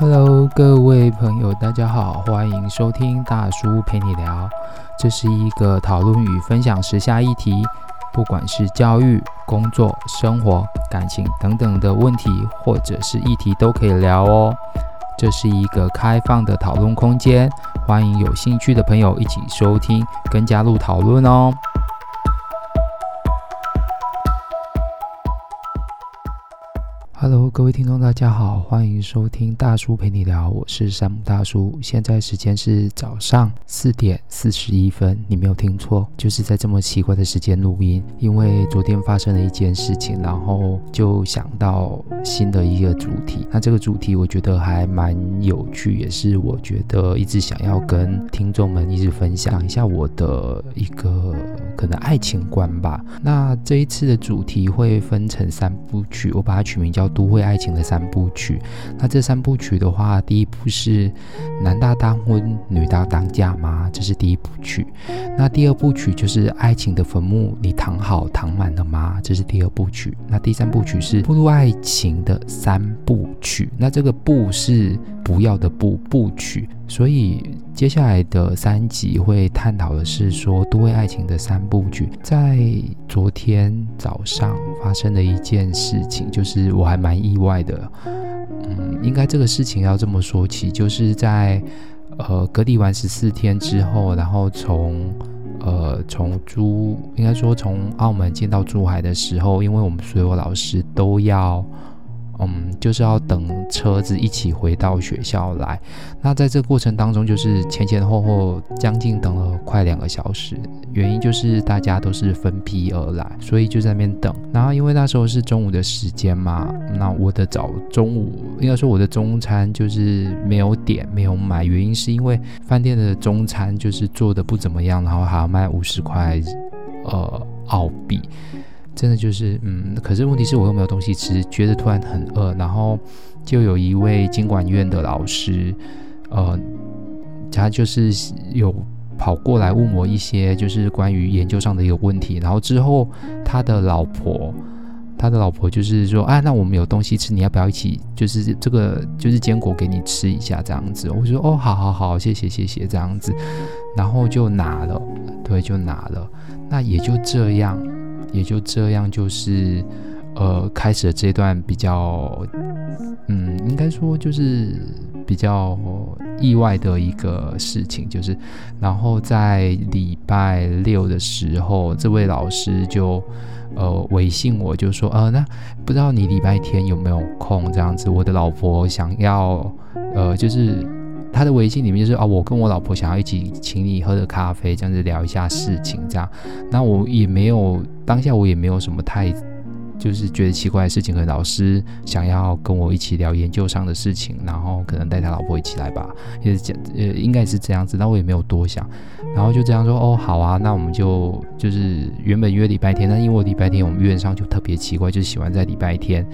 Hello，各位朋友，大家好，欢迎收听大叔陪你聊。这是一个讨论与分享时下议题，不管是教育、工作、生活、感情等等的问题，或者是议题都可以聊哦。这是一个开放的讨论空间，欢迎有兴趣的朋友一起收听跟加入讨论哦。Hello，各位听众，大家好，欢迎收听大叔陪你聊，我是山姆大叔。现在时间是早上四点四十一分，你没有听错，就是在这么奇怪的时间录音。因为昨天发生了一件事情，然后就想到新的一个主题。那这个主题我觉得还蛮有趣，也是我觉得一直想要跟听众们一直分享一下我的一个可能爱情观吧。那这一次的主题会分成三部曲，我把它取名叫。都会爱情的三部曲，那这三部曲的话，第一部是男大当婚，女大当嫁吗？这是第一部曲。那第二部曲就是爱情的坟墓，你躺好躺满了吗？这是第二部曲。那第三部曲是步入爱情的三部曲。那这个步是不要的步部曲。所以接下来的三集会探讨的是说都会爱情的三部曲。在昨天早上发生的一件事情，就是我还蛮意外的。嗯，应该这个事情要这么说起，就是在呃隔离完十四天之后，然后从呃从珠应该说从澳门进到珠海的时候，因为我们所有老师都要。嗯，就是要等车子一起回到学校来。那在这过程当中，就是前前后后将近等了快两个小时。原因就是大家都是分批而来，所以就在那边等。然后因为那时候是中午的时间嘛，那我的早中午应该说我的中餐就是没有点没有买，原因是因为饭店的中餐就是做的不怎么样，然后还要卖五十块呃澳币。真的就是，嗯，可是问题是我又没有东西吃，觉得突然很饿，然后就有一位经管院的老师，呃，他就是有跑过来问我一些就是关于研究上的一个问题，然后之后他的老婆，他的老婆就是说，啊，那我们有东西吃，你要不要一起，就是这个就是坚果给你吃一下这样子？我说，哦，好好好，谢谢谢谢这样子，然后就拿了，对，就拿了，那也就这样。也就这样，就是，呃，开始了这段比较，嗯，应该说就是比较意外的一个事情，就是，然后在礼拜六的时候，这位老师就，呃，微信我就说，呃，那不知道你礼拜天有没有空？这样子，我的老婆想要，呃，就是。他的微信里面就是啊，我跟我老婆想要一起请你喝个咖啡，这样子聊一下事情，这样。那我也没有当下我也没有什么太就是觉得奇怪的事情，和老师想要跟我一起聊研究上的事情，然后可能带他老婆一起来吧，也是讲呃应该是这样子。那我也没有多想，然后就这样说哦，好啊，那我们就就是原本约礼拜天，但因为我礼拜天我们院上就特别奇怪，就喜欢在礼拜天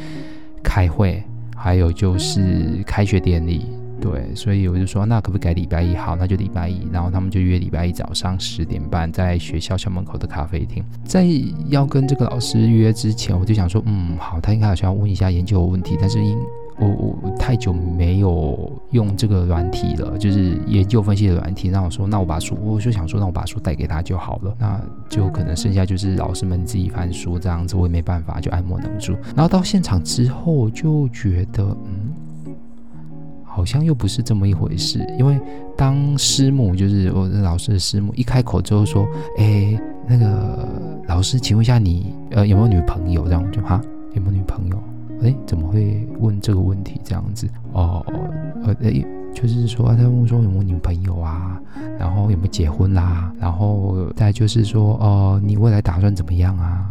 开会，还有就是开学典礼。对，所以我就说，那可不可以改礼拜一？好，那就礼拜一。然后他们就约礼拜一早上十点半，在学校校门口的咖啡厅。在要跟这个老师约之前，我就想说，嗯，好，他应该好像要问一下研究的问题。但是因我我太久没有用这个软体了，就是研究分析的软体。那我说，那我把书，我就想说，那我把书带给他就好了。那就可能剩下就是老师们自己翻书这样子，我也没办法，就爱莫能助。然后到现场之后，就觉得，嗯。好像又不是这么一回事，因为当师母就是我的老师的师母一开口之后说：“哎，那个老师，请问一下你呃有没有女朋友？”这样就哈有没有女朋友？哎，怎么会问这个问题？这样子哦，呃哎，就是说他问说有没有女朋友啊，然后有没有结婚啦，然后再就是说哦、你未来打算怎么样啊？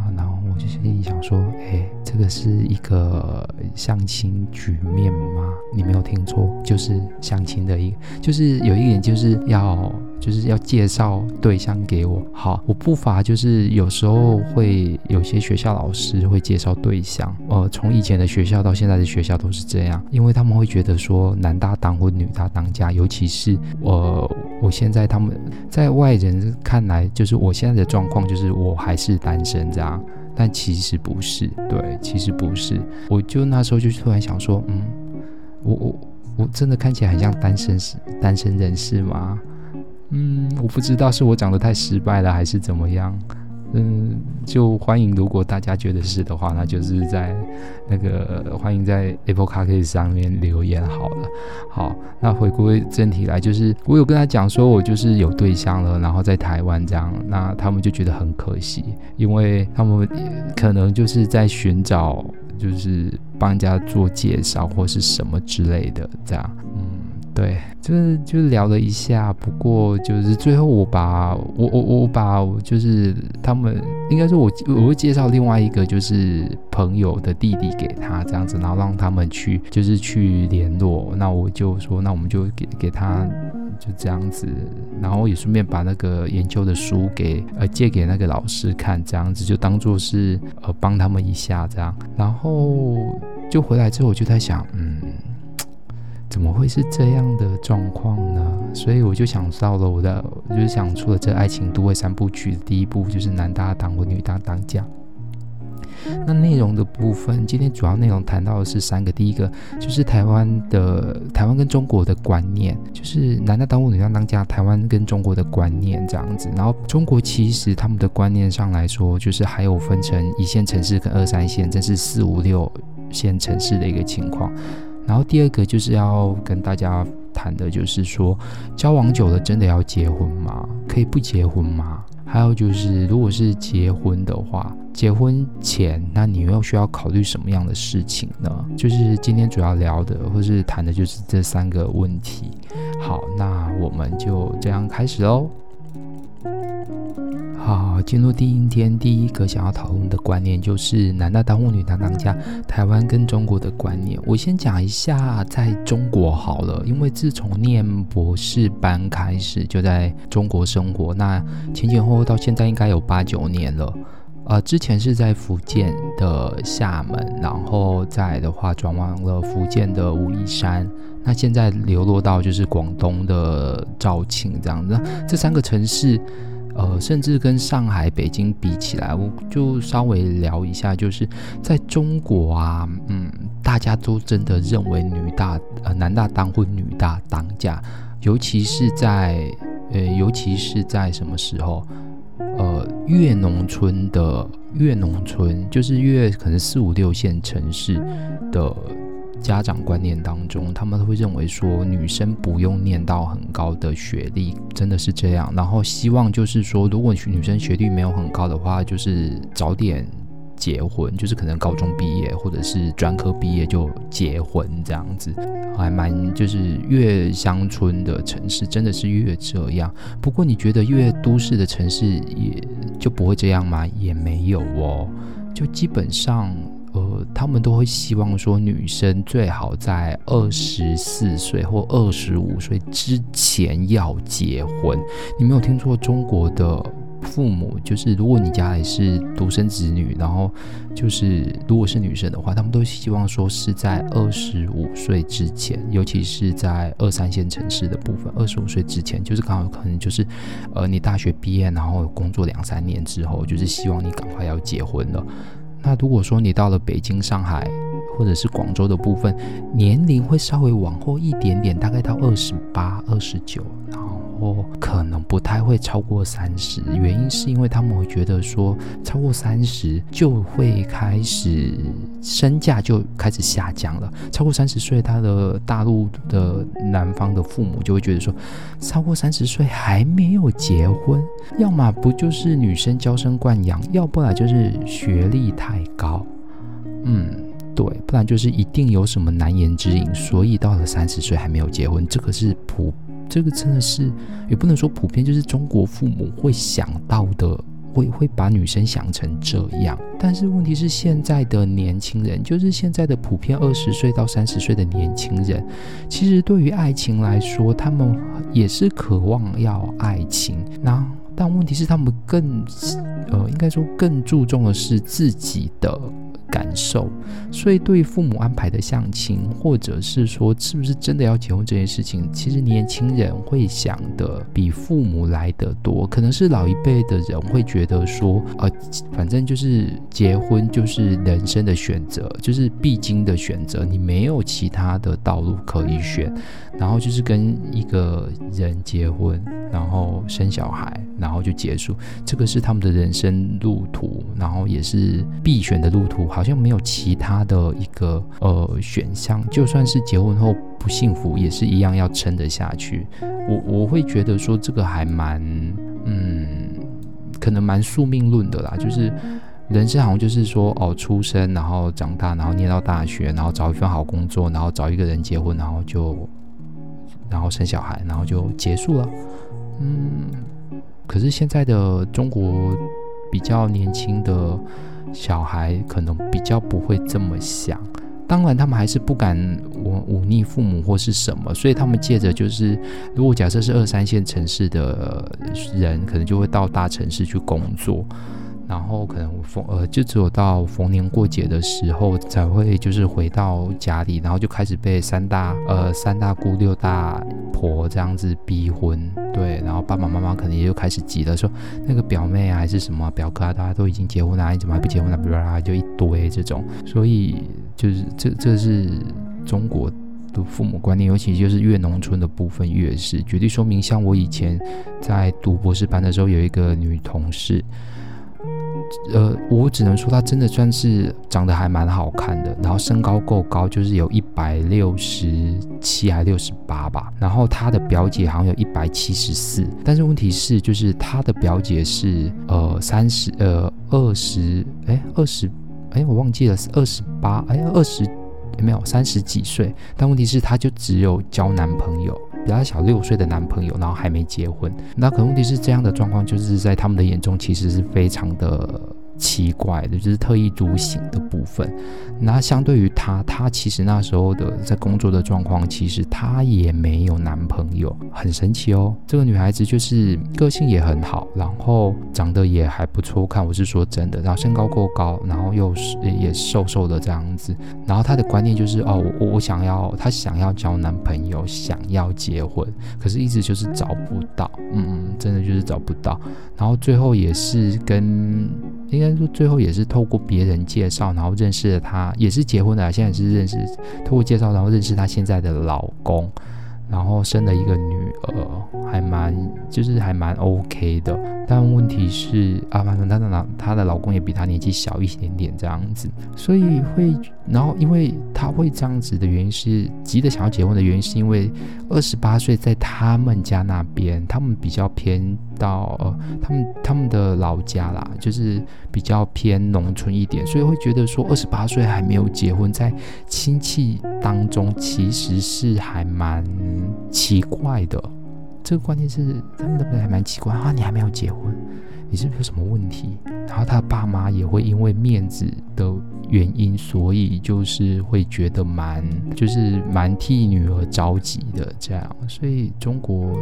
我就心里想说，哎，这个是一个相亲局面吗？你没有听错，就是相亲的一，就是有一点就是要，就是要介绍对象给我。好，我不乏就是有时候会有些学校老师会介绍对象，呃，从以前的学校到现在的学校都是这样，因为他们会觉得说男大当婚，女大当嫁，尤其是呃，我现在他们在外人看来，就是我现在的状况就是我还是单身这样。但其实不是，对，其实不是。我就那时候就突然想说，嗯，我我我真的看起来很像单身是单身人士吗？嗯，我不知道是我长得太失败了还是怎么样。嗯，就欢迎，如果大家觉得是的话，那就是在那个欢迎在 Apple Podcast 上面留言好了。好，那回归正题来，就是我有跟他讲说，我就是有对象了，然后在台湾这样，那他们就觉得很可惜，因为他们可能就是在寻找，就是帮人家做介绍或是什么之类的这样，嗯。对，就是就是聊了一下，不过就是最后我把我我我把就是他们应该说我我会介绍另外一个就是朋友的弟弟给他这样子，然后让他们去就是去联络。那我就说，那我们就给给他就这样子，然后也顺便把那个研究的书给呃借给那个老师看，这样子就当做是呃帮他们一下这样。然后就回来之后我就在想，嗯。怎么会是这样的状况呢？所以我就想到了我的，我就想出了这爱情都会三部曲的第一部，就是男大当婚，女大当嫁。那内容的部分，今天主要内容谈到的是三个，第一个就是台湾的台湾跟中国的观念，就是男大当婚，女大当家，台湾跟中国的观念这样子。然后中国其实他们的观念上来说，就是还有分成一线城市跟二三线，这是四五六线城市的一个情况。然后第二个就是要跟大家谈的，就是说交往久了真的要结婚吗？可以不结婚吗？还有就是，如果是结婚的话，结婚前那你又需要考虑什么样的事情呢？就是今天主要聊的或是谈的就是这三个问题。好，那我们就这样开始喽。好，进入第一天，第一个想要讨论的观念就是男大当婚，女大当嫁，台湾跟中国的观念。我先讲一下在中国好了，因为自从念博士班开始就在中国生活，那前前后后到现在应该有八九年了。呃，之前是在福建的厦门，然后再的话转往了福建的武夷山，那现在流落到就是广东的肇庆这样子，这三个城市。呃，甚至跟上海、北京比起来，我就稍微聊一下，就是在中国啊，嗯，大家都真的认为女大呃男大当婚，女大当嫁，尤其是在呃，尤其是在什么时候？呃，越农村的越农村，就是越可能四五六线城市的。家长观念当中，他们会认为说女生不用念到很高的学历，真的是这样。然后希望就是说，如果女生学历没有很高的话，就是早点结婚，就是可能高中毕业或者是专科毕业就结婚这样子，还蛮就是越乡村的城市真的是越这样。不过你觉得越都市的城市也就不会这样吗？也没有哦，就基本上。呃，他们都会希望说，女生最好在二十四岁或二十五岁之前要结婚。你没有听错，中国的父母就是，如果你家里是独生子女，然后就是如果是女生的话，他们都希望说是在二十五岁之前，尤其是在二三线城市的部分，二十五岁之前，就是刚好可能就是，呃，你大学毕业，然后工作两三年之后，就是希望你赶快要结婚了。那如果说你到了北京、上海或者是广州的部分，年龄会稍微往后一点点，大概到二十八、二十九，然后可能不太会超过三十。原因是因为他们会觉得说，超过三十就会开始身价就开始下降了。超过三十岁，他的大陆的男方的父母就会觉得说，超过三十岁还没有结婚，要么不就是女生娇生惯养，要不然就是学历太高。嗯。对，不然就是一定有什么难言之隐，所以到了三十岁还没有结婚，这个是普，这个真的是也不能说普遍，就是中国父母会想到的，会会把女生想成这样。但是问题是，现在的年轻人，就是现在的普遍二十岁到三十岁的年轻人，其实对于爱情来说，他们也是渴望要爱情。那但问题是，他们更呃，应该说更注重的是自己的。感受。所以，对父母安排的相亲，或者是说是不是真的要结婚这件事情，其实年轻人会想的比父母来的多。可能是老一辈的人会觉得说，呃，反正就是结婚就是人生的选择，就是必经的选择，你没有其他的道路可以选。然后就是跟一个人结婚，然后生小孩，然后就结束。这个是他们的人生路途，然后也是必选的路途，好好像没有其他的一个呃选项。就算是结婚后不幸福，也是一样要撑得下去。我我会觉得说这个还蛮嗯，可能蛮宿命论的啦，就是人生好像就是说哦，出生，然后长大，然后念到大学，然后找一份好工作，然后找一个人结婚，然后就。然后生小孩，然后就结束了。嗯，可是现在的中国比较年轻的小孩，可能比较不会这么想。当然，他们还是不敢忤忤逆父母或是什么，所以他们借着就是，如果假设是二三线城市的人，可能就会到大城市去工作。然后可能逢呃，就只有到逢年过节的时候才会就是回到家里，然后就开始被三大呃三大姑六大婆这样子逼婚，对，然后爸爸妈妈可能也就开始急了，说那个表妹啊还是什么表哥啊，大家都已经结婚了，你怎么还不结婚呢？啦啦就一堆这种，所以就是这这是中国的父母观念，尤其就是越农村的部分越是，举例说明，像我以前在读博士班的时候，有一个女同事。呃，我只能说他真的算是长得还蛮好看的，然后身高够高，就是有一百六十七还六十八吧。然后他的表姐好像有一百七十四，但是问题是，就是他的表姐是呃三十呃二十哎二十哎我忘记了是二十八哎二十没有三十几岁，但问题是她就只有交男朋友。比她小六岁的男朋友，然后还没结婚，那可问题是这样的状况，就是在他们的眼中其实是非常的。奇怪的就是特立独行的部分。那相对于她，她其实那时候的在工作的状况，其实她也没有男朋友，很神奇哦。这个女孩子就是个性也很好，然后长得也还不错看，我是说真的。然后身高够高，然后又是也瘦瘦的这样子。然后她的观念就是哦，我我想要，她想要交男朋友，想要结婚，可是一直就是找不到，嗯嗯，真的就是找不到。然后最后也是跟。应该说，最后也是透过别人介绍，然后认识了他，也是结婚的，现在是认识，透过介绍，然后认识他现在的老公。然后生了一个女儿，还蛮就是还蛮 OK 的，但问题是啊，反正她的老她的老公也比她年纪小一点点这样子，所以会，然后因为他会这样子的原因是急着想要结婚的原因，是因为二十八岁在他们家那边，他们比较偏到呃，他们他们的老家啦，就是比较偏农村一点，所以会觉得说二十八岁还没有结婚，在亲戚当中其实是还蛮。奇怪的，这个观念是他们的还蛮奇怪啊！你还没有结婚，你是不是有什么问题？然后他爸妈也会因为面子的原因，所以就是会觉得蛮就是蛮替女儿着急的这样。所以中国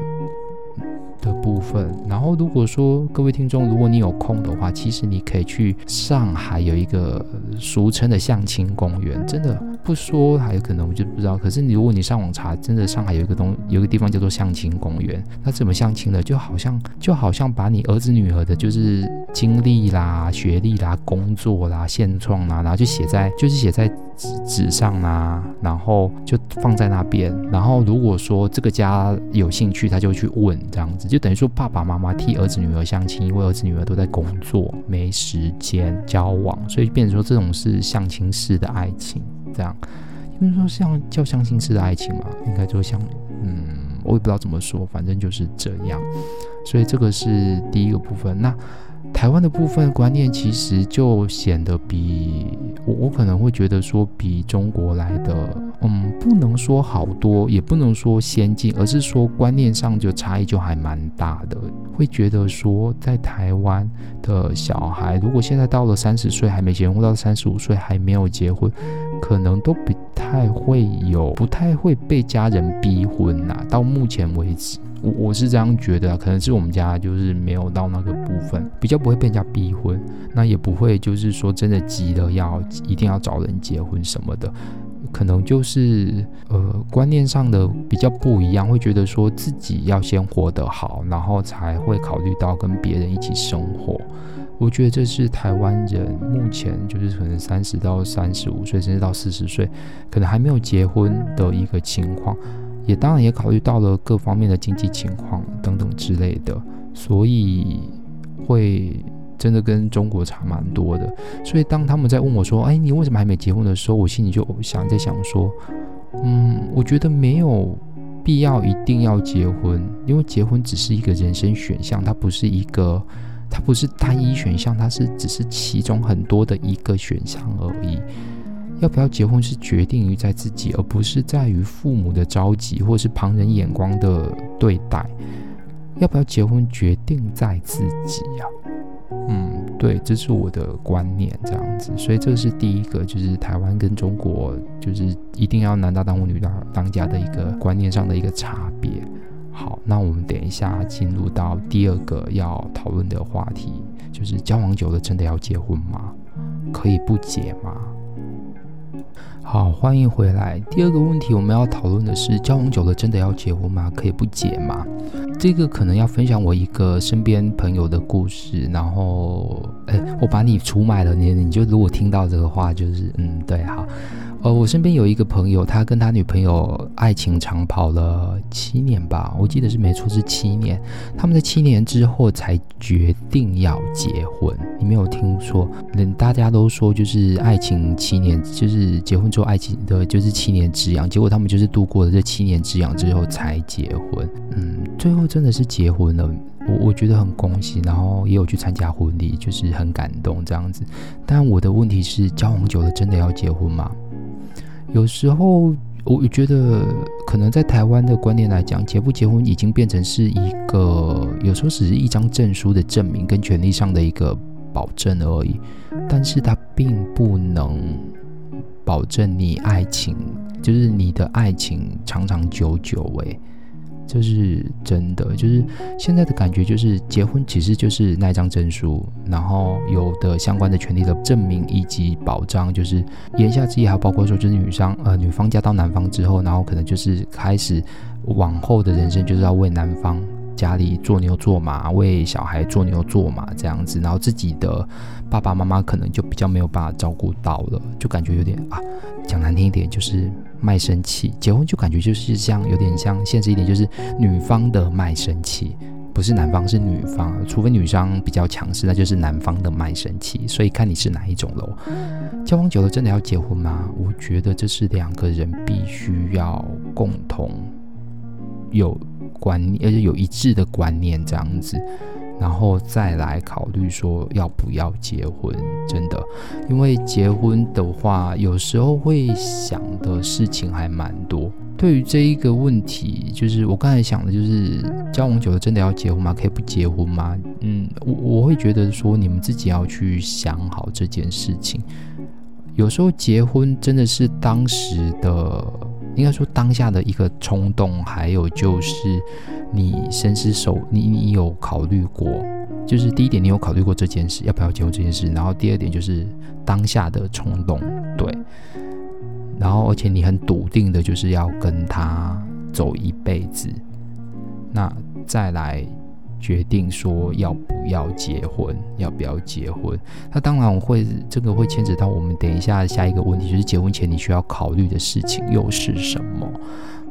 的部分，然后如果说各位听众，如果你有空的话，其实你可以去上海有一个俗称的相亲公园，真的。不说还有可能我就不知道，可是你如果你上网查，真的上海有一个东有一个地方叫做相亲公园，那怎么相亲呢？就好像就好像把你儿子女儿的，就是经历啦、学历啦、工作啦、现状啦，然后就写在就是写在纸纸上啦，然后就放在那边。然后如果说这个家有兴趣，他就去问这样子，就等于说爸爸妈妈替儿子女儿相亲，因为儿子女儿都在工作，没时间交往，所以变成说这种是相亲式的爱情。这样，因为说像叫相亲式的爱情嘛，应该就像，嗯，我也不知道怎么说，反正就是这样。所以这个是第一个部分。那台湾的部分观念其实就显得比我，我可能会觉得说比中国来的，嗯，不能说好多，也不能说先进，而是说观念上就差异就还蛮大的。会觉得说，在台湾的小孩，如果现在到了三十岁还没结婚，或到三十五岁还没有结婚。可能都不太会有，不太会被家人逼婚呐、到目前为止，我我是这样觉得，可能是我们家就是没有到那个部分，比较不会被人家逼婚，那也不会就是说真的急了要一定要找人结婚什么的。可能就是呃观念上的比较不一样，会觉得说自己要先活得好，然后才会考虑到跟别人一起生活。我觉得这是台湾人目前就是可能三十到三十五岁，甚至到四十岁，可能还没有结婚的一个情况。也当然也考虑到了各方面的经济情况等等之类的，所以会。真的跟中国差蛮多的，所以当他们在问我说：“哎，你为什么还没结婚？”的时候，我心里就想在想说：“嗯，我觉得没有必要一定要结婚，因为结婚只是一个人生选项，它不是一个，它不是单一选项，它是只是其中很多的一个选项而已。要不要结婚是决定于在自己，而不是在于父母的着急或是旁人眼光的对待。要不要结婚决定在自己呀。”嗯，对，这是我的观念，这样子，所以这是第一个，就是台湾跟中国，就是一定要男大当婚，女大当嫁的一个观念上的一个差别。好，那我们等一下进入到第二个要讨论的话题，就是交往久了真的要结婚吗？可以不结吗？好，欢迎回来。第二个问题我们要讨论的是，交往久了真的要结婚吗？可以不结吗？这个可能要分享我一个身边朋友的故事，然后，哎，我把你出卖了，你你就如果听到这个话，就是，嗯，对，好。呃，我身边有一个朋友，他跟他女朋友爱情长跑了七年吧，我记得是没错，是七年。他们在七年之后才决定要结婚。你没有听说？人大家都说就是爱情七年，就是结婚之后爱情的就是七年之痒。结果他们就是度过了这七年之痒之后才结婚。嗯，最后真的是结婚了，我我觉得很恭喜，然后也有去参加婚礼，就是很感动这样子。但我的问题是，交往久了真的要结婚吗？有时候，我觉得可能在台湾的观念来讲，结不结婚已经变成是一个，有时候只是一张证书的证明跟权利上的一个保证而已，但是它并不能保证你爱情，就是你的爱情长长久久诶。这是真的，就是现在的感觉，就是结婚其实就是那张证书，然后有的相关的权利的证明以及保障，就是言下之意还包括说，就是女方呃女方嫁到男方之后，然后可能就是开始往后的人生就是要为男方家里做牛做马，为小孩做牛做马这样子，然后自己的爸爸妈妈可能就比较没有办法照顾到了，就感觉有点啊，讲难听一点就是。卖身契，结婚就感觉就是像有点像现实一点，就是女方的卖身契，不是男方是女方，除非女方比较强势，那就是男方的卖身契。所以看你是哪一种喽。交往久了真的要结婚吗？我觉得这是两个人必须要共同有观念，而且有一致的观念这样子。然后再来考虑说要不要结婚，真的，因为结婚的话，有时候会想的事情还蛮多。对于这一个问题，就是我刚才想的，就是交往久了真的要结婚吗？可以不结婚吗？嗯，我我会觉得说，你们自己要去想好这件事情。有时候结婚真的是当时的，应该说当下的一个冲动，还有就是。你深思熟，你你有考虑过？就是第一点，你有考虑过这件事要不要结婚这件事，然后第二点就是当下的冲动，对。然后而且你很笃定的就是要跟他走一辈子，那再来决定说要不要结婚，要不要结婚？那当然我会这个会牵扯到我们等一下下一个问题，就是结婚前你需要考虑的事情又是什么？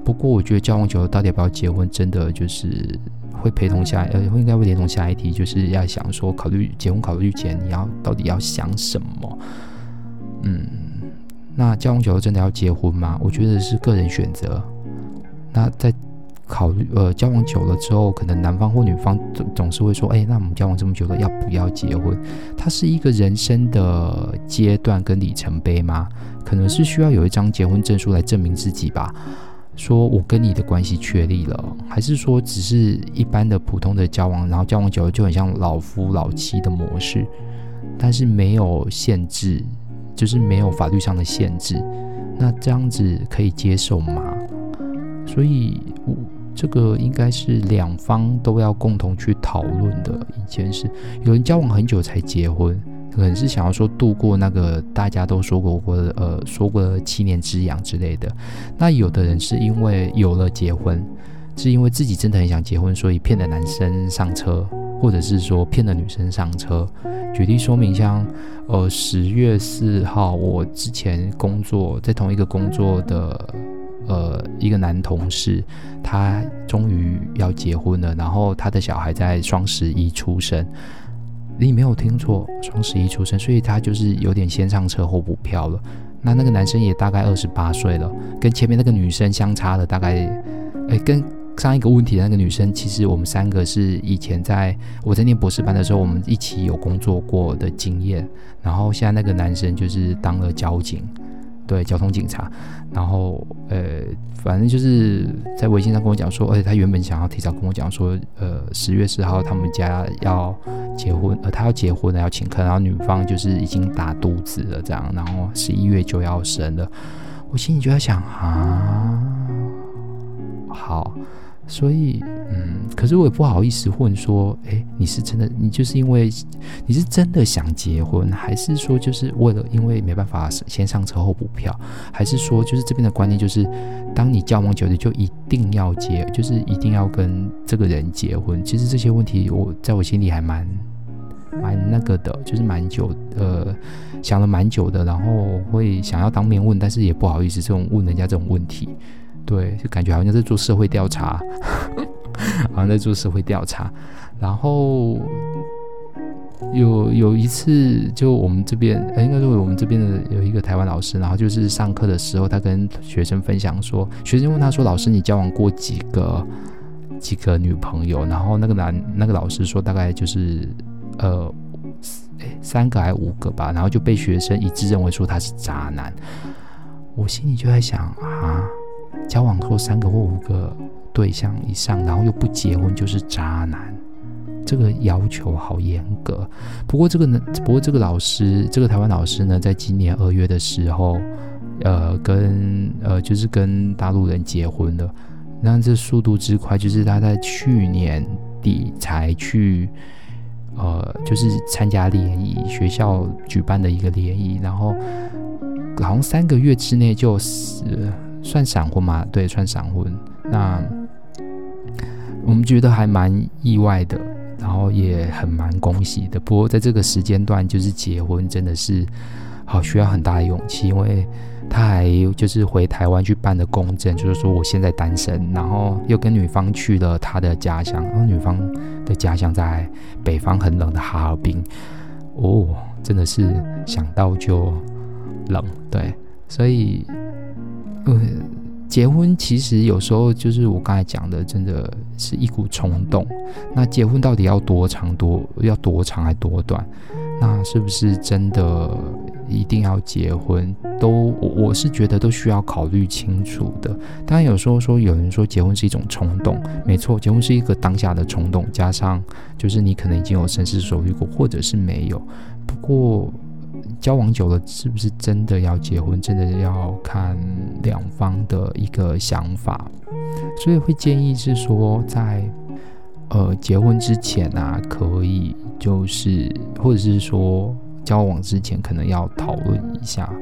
不过我觉得交往久了到底要不要结婚，真的就是会陪同下，呃，会应该会连同下一题，就是要想说考虑结婚考虑前你要到底要想什么？嗯，那交往久了真的要结婚吗？我觉得是个人选择。那在考虑呃交往久了之后，可能男方或女方总总是会说，哎，那我们交往这么久了，要不要结婚？它是一个人生的阶段跟里程碑吗？可能是需要有一张结婚证书来证明自己吧。说我跟你的关系确立了，还是说只是一般的普通的交往，然后交往久了就很像老夫老妻的模式，但是没有限制，就是没有法律上的限制，那这样子可以接受吗？所以，我这个应该是两方都要共同去讨论的一件事。有人交往很久才结婚，可能是想要说度过那个大家都说过过的呃说过的七年之痒之类的。那有的人是因为有了结婚，是因为自己真的很想结婚，所以骗了男生上车，或者是说骗了女生上车。举例说明，像呃十月四号，我之前工作在同一个工作的。呃，一个男同事，他终于要结婚了，然后他的小孩在双十一出生，你没有听错，双十一出生，所以他就是有点先上车后补票了。那那个男生也大概二十八岁了，跟前面那个女生相差了大概，哎，跟上一个问题的那个女生，其实我们三个是以前在我在念博士班的时候，我们一起有工作过的经验，然后现在那个男生就是当了交警。对，交通警察，然后呃，反正就是在微信上跟我讲说，而且他原本想要提早跟我讲说，呃，十月十号他们家要结婚，呃，他要结婚了，要请客，然后女方就是已经打肚子了，这样，然后十一月就要生了，我心里就在想啊，好。所以，嗯，可是我也不好意思问说，诶，你是真的，你就是因为你是真的想结婚，还是说就是为了因为没办法先上车后补票，还是说就是这边的观念就是，当你交往久了就一定要结，就是一定要跟这个人结婚？其实这些问题我在我心里还蛮蛮那个的，就是蛮久，呃，想了蛮久的，然后会想要当面问，但是也不好意思这种问人家这种问题。对，就感觉好像在做社会调查，好像在做社会调查。然后有有一次，就我们这边，哎，应该说我们这边的有一个台湾老师，然后就是上课的时候，他跟学生分享说，学生问他说：“老师，你交往过几个几个女朋友？”然后那个男那个老师说：“大概就是呃，三个还五个吧。”然后就被学生一致认为说他是渣男。我心里就在想啊。交往后三个或五个对象以上，然后又不结婚就是渣男，这个要求好严格。不过这个呢，不过这个老师，这个台湾老师呢，在今年二月的时候，呃，跟呃就是跟大陆人结婚了。那这速度之快，就是他在去年底才去，呃，就是参加联谊，学校举办的一个联谊，然后好像三个月之内就死。算闪婚吗？对，算闪婚。那我们觉得还蛮意外的，然后也很蛮恭喜的。不过在这个时间段，就是结婚真的是好需要很大的勇气，因为他还就是回台湾去办的公证，就是说我现在单身，然后又跟女方去了他的家乡，然后女方的家乡在北方很冷的哈尔滨。哦，真的是想到就冷，对，所以。嗯，结婚其实有时候就是我刚才讲的，真的是一股冲动。那结婚到底要多长多要多长还多短？那是不是真的一定要结婚？都我我是觉得都需要考虑清楚的。当然有时候说有人说结婚是一种冲动，没错，结婚是一个当下的冲动，加上就是你可能已经有深思熟虑过，或者是没有。不过。交往久了，是不是真的要结婚？真的要看两方的一个想法，所以会建议是说，在呃结婚之前啊，可以就是或者是说交往之前，可能要讨论一下，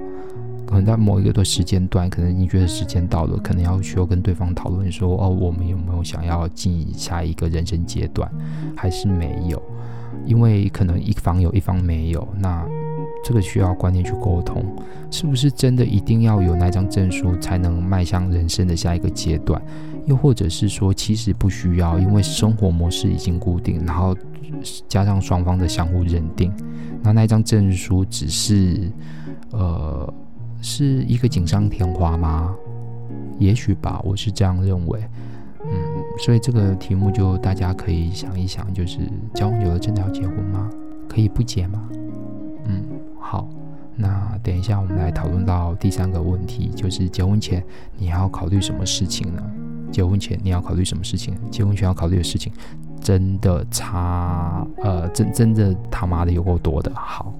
可能在某一个的时间段，可能你觉得时间到了，可能要需要跟对方讨论说，哦，我们有没有想要进下一个人生阶段，还是没有？因为可能一方有一方没有，那。这个需要观念去沟通，是不是真的一定要有那张证书才能迈向人生的下一个阶段？又或者是说，其实不需要，因为生活模式已经固定，然后加上双方的相互认定，那那张证书只是，呃，是一个锦上添花吗？也许吧，我是这样认为。嗯，所以这个题目就大家可以想一想，就是交往久了真的要结婚吗？可以不结吗？那等一下我们来讨论到第三个问题，就是结婚前你还要考虑什么事情呢？结婚前你要考虑什么事情？结婚前要考虑的事情真的差，呃，真真的他妈的有够多的。好，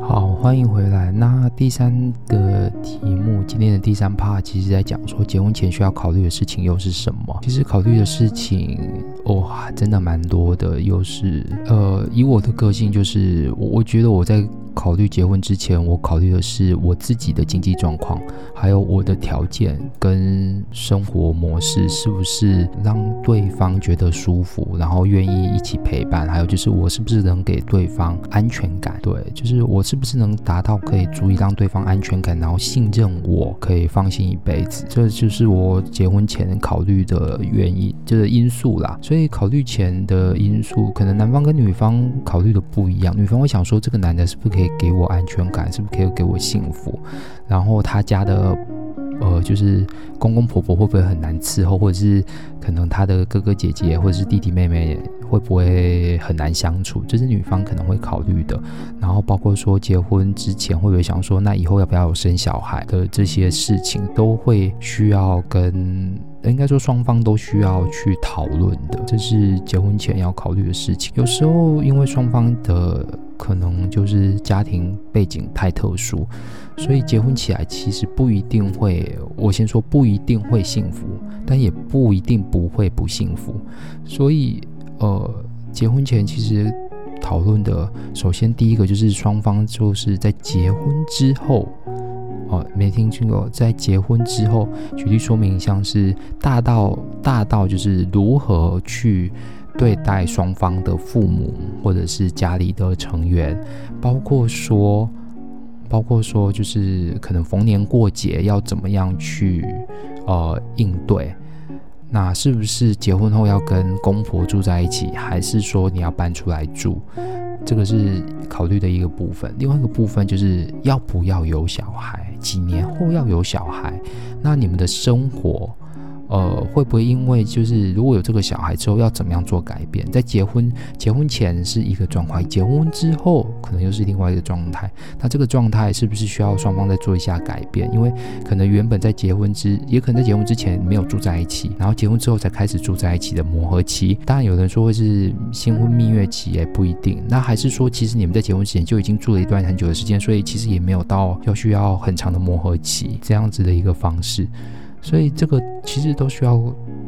好，欢迎回来。那第三个题目，今天的第三 part，其实在讲说结婚前需要考虑的事情又是什么？其实考虑的事情，哇，真的蛮多的。又是呃，以我的个性，就是我我觉得我在。考虑结婚之前，我考虑的是我自己的经济状况，还有我的条件跟生活模式是不是让对方觉得舒服，然后愿意一起陪伴，还有就是我是不是能给对方安全感？对，就是我是不是能达到可以足以让对方安全感，然后信任我可以放心一辈子？这就是我结婚前考虑的原因，就是因素啦。所以考虑前的因素，可能男方跟女方考虑的不一样。女方会想说，这个男的是不是可以。给我安全感，是不是可以给我幸福？然后他家的，呃，就是公公婆婆会不会很难伺候，或者是可能他的哥哥姐姐或者是弟弟妹妹会不会很难相处？这是女方可能会考虑的。然后包括说结婚之前会不会想说，那以后要不要有生小孩的这些事情，都会需要跟，应该说双方都需要去讨论的。这是结婚前要考虑的事情。有时候因为双方的。可能就是家庭背景太特殊，所以结婚起来其实不一定会，我先说不一定会幸福，但也不一定不会不幸福。所以，呃，结婚前其实讨论的，首先第一个就是双方就是在结婚之后，哦，没听清楚，在结婚之后，举例说明，像是大到大到就是如何去。对待双方的父母或者是家里的成员，包括说，包括说，就是可能逢年过节要怎么样去呃应对？那是不是结婚后要跟公婆住在一起，还是说你要搬出来住？这个是考虑的一个部分。另外一个部分就是要不要有小孩？几年后要有小孩？那你们的生活？呃，会不会因为就是如果有这个小孩之后要怎么样做改变？在结婚结婚前是一个状况，结婚之后可能又是另外一个状态。那这个状态是不是需要双方再做一下改变？因为可能原本在结婚之，也可能在结婚之前没有住在一起，然后结婚之后才开始住在一起的磨合期。当然有人说会是新婚蜜月期，也不一定。那还是说，其实你们在结婚之前就已经住了一段很久的时间，所以其实也没有到要需要很长的磨合期这样子的一个方式。所以这个其实都需要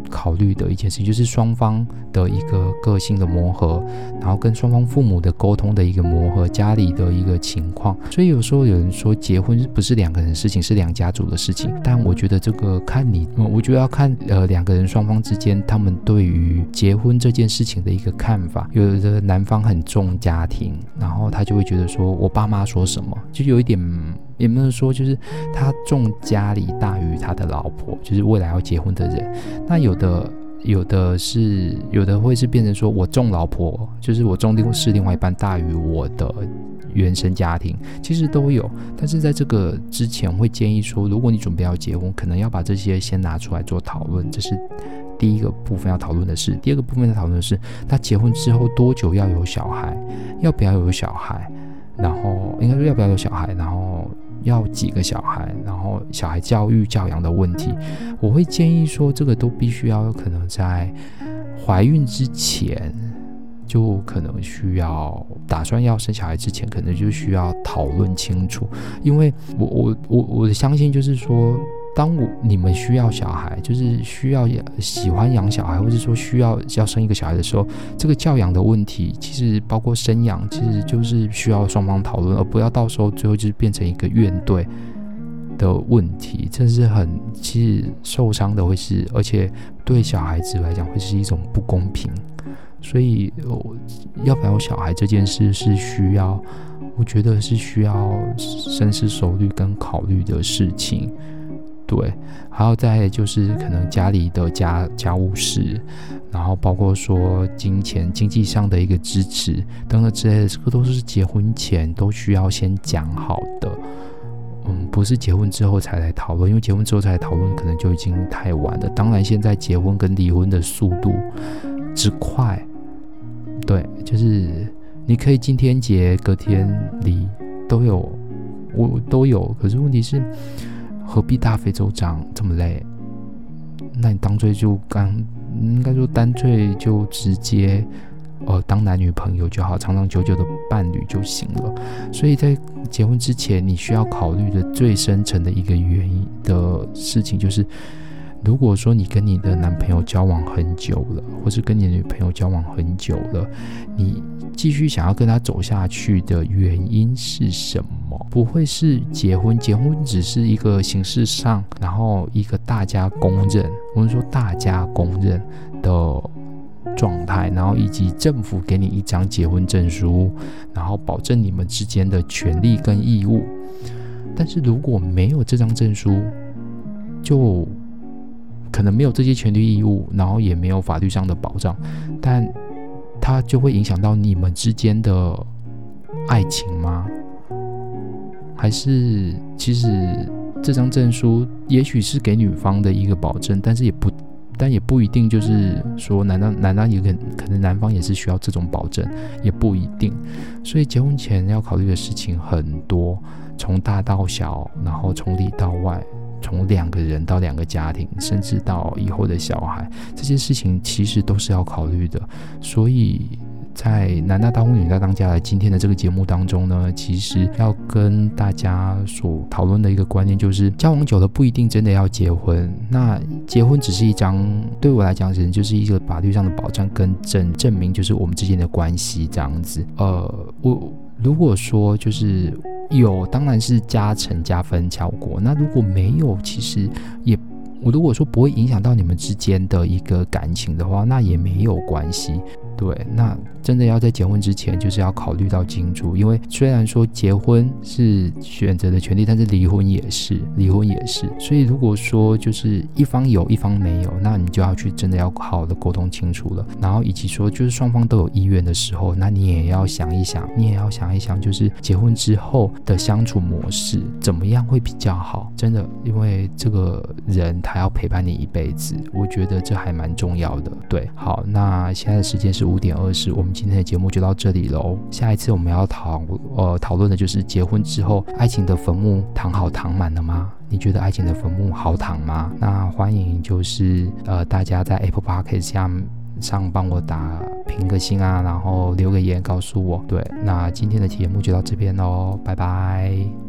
考虑的一件事，就是双方的一个个性的磨合，然后跟双方父母的沟通的一个磨合，家里的一个情况。所以有时候有人说结婚不是两个人的事情，是两家族的事情。但我觉得这个看你，我觉得要看呃两个人双方之间他们对于结婚这件事情的一个看法。有的男方很重家庭，然后他就会觉得说我爸妈说什么，就有一点。也没有说，就是他重家里大于他的老婆，就是未来要结婚的人。那有的有的是有的会是变成说我重老婆，就是我重另是另外一半大于我的原生家庭，其实都有。但是在这个之前，会建议说，如果你准备要结婚，可能要把这些先拿出来做讨论，这是第一个部分要讨论的事。第二个部分要讨论的是，他结婚之后多久要有小孩，要不要有小孩，然后应该说要不要有小孩，然后。要几个小孩，然后小孩教育教养的问题，我会建议说，这个都必须要可能在怀孕之前，就可能需要打算要生小孩之前，可能就需要讨论清楚，因为我我我我相信就是说。当我你们需要小孩，就是需要喜欢养小孩，或者说需要要生一个小孩的时候，这个教养的问题，其实包括生养，其实就是需要双方讨论，而不要到时候最后就是变成一个怨怼的问题，这是很其实受伤的，会是而且对小孩子来讲会是一种不公平，所以我要不要小孩这件事是需要，我觉得是需要深思熟虑跟考虑的事情。对，还有再就是可能家里的家家务事，然后包括说金钱经济上的一个支持等等之类的，这个都是结婚前都需要先讲好的。嗯，不是结婚之后才来讨论，因为结婚之后才来讨论，可能就已经太晚了。当然，现在结婚跟离婚的速度之快，对，就是你可以今天结，隔天离都有，我都有。可是问题是。何必大费周章这么累？那你当脆就刚应该说干脆就直接呃当男女朋友就好，长长久久的伴侣就行了。所以在结婚之前你需要考虑的最深层的一个原因的事情，就是如果说你跟你的男朋友交往很久了，或是跟你的女朋友交往很久了，你继续想要跟他走下去的原因是什么？不会是结婚？结婚只是一个形式上，然后一个大家公认，我们说大家公认的。状态，然后以及政府给你一张结婚证书，然后保证你们之间的权利跟义务。但是如果没有这张证书，就可能没有这些权利义务，然后也没有法律上的保障，但它就会影响到你们之间的爱情吗？还是其实这张证书也许是给女方的一个保证，但是也不。但也不一定，就是说，难道难道也可可能男方也是需要这种保证？也不一定。所以结婚前要考虑的事情很多，从大到小，然后从里到外，从两个人到两个家庭，甚至到以后的小孩，这些事情其实都是要考虑的。所以。在男大当婚女大当嫁的今天的这个节目当中呢，其实要跟大家所讨论的一个观念就是，交往久了不一定真的要结婚。那结婚只是一张对我来讲，其实就是一个法律上的保障跟证证明，就是我们之间的关系这样子。呃，我如果说就是有，当然是加成加分效果。那如果没有，其实也我如果说不会影响到你们之间的一个感情的话，那也没有关系。对，那真的要在结婚之前，就是要考虑到清楚，因为虽然说结婚是选择的权利，但是离婚也是，离婚也是。所以如果说就是一方有，一方没有，那你就要去真的要好好的沟通清楚了。然后以及说就是双方都有意愿的时候，那你也要想一想，你也要想一想，就是结婚之后的相处模式怎么样会比较好？真的，因为这个人他要陪伴你一辈子，我觉得这还蛮重要的。对，好，那现在的时间是。五点二十，我们今天的节目就到这里喽。下一次我们要讨呃讨论的就是结婚之后，爱情的坟墓躺好躺满了吗？你觉得爱情的坟墓好躺吗？那欢迎就是呃大家在 Apple Podcast 下上帮我打评个星啊，然后留个言告诉我。对，那今天的节目就到这边喽，拜拜。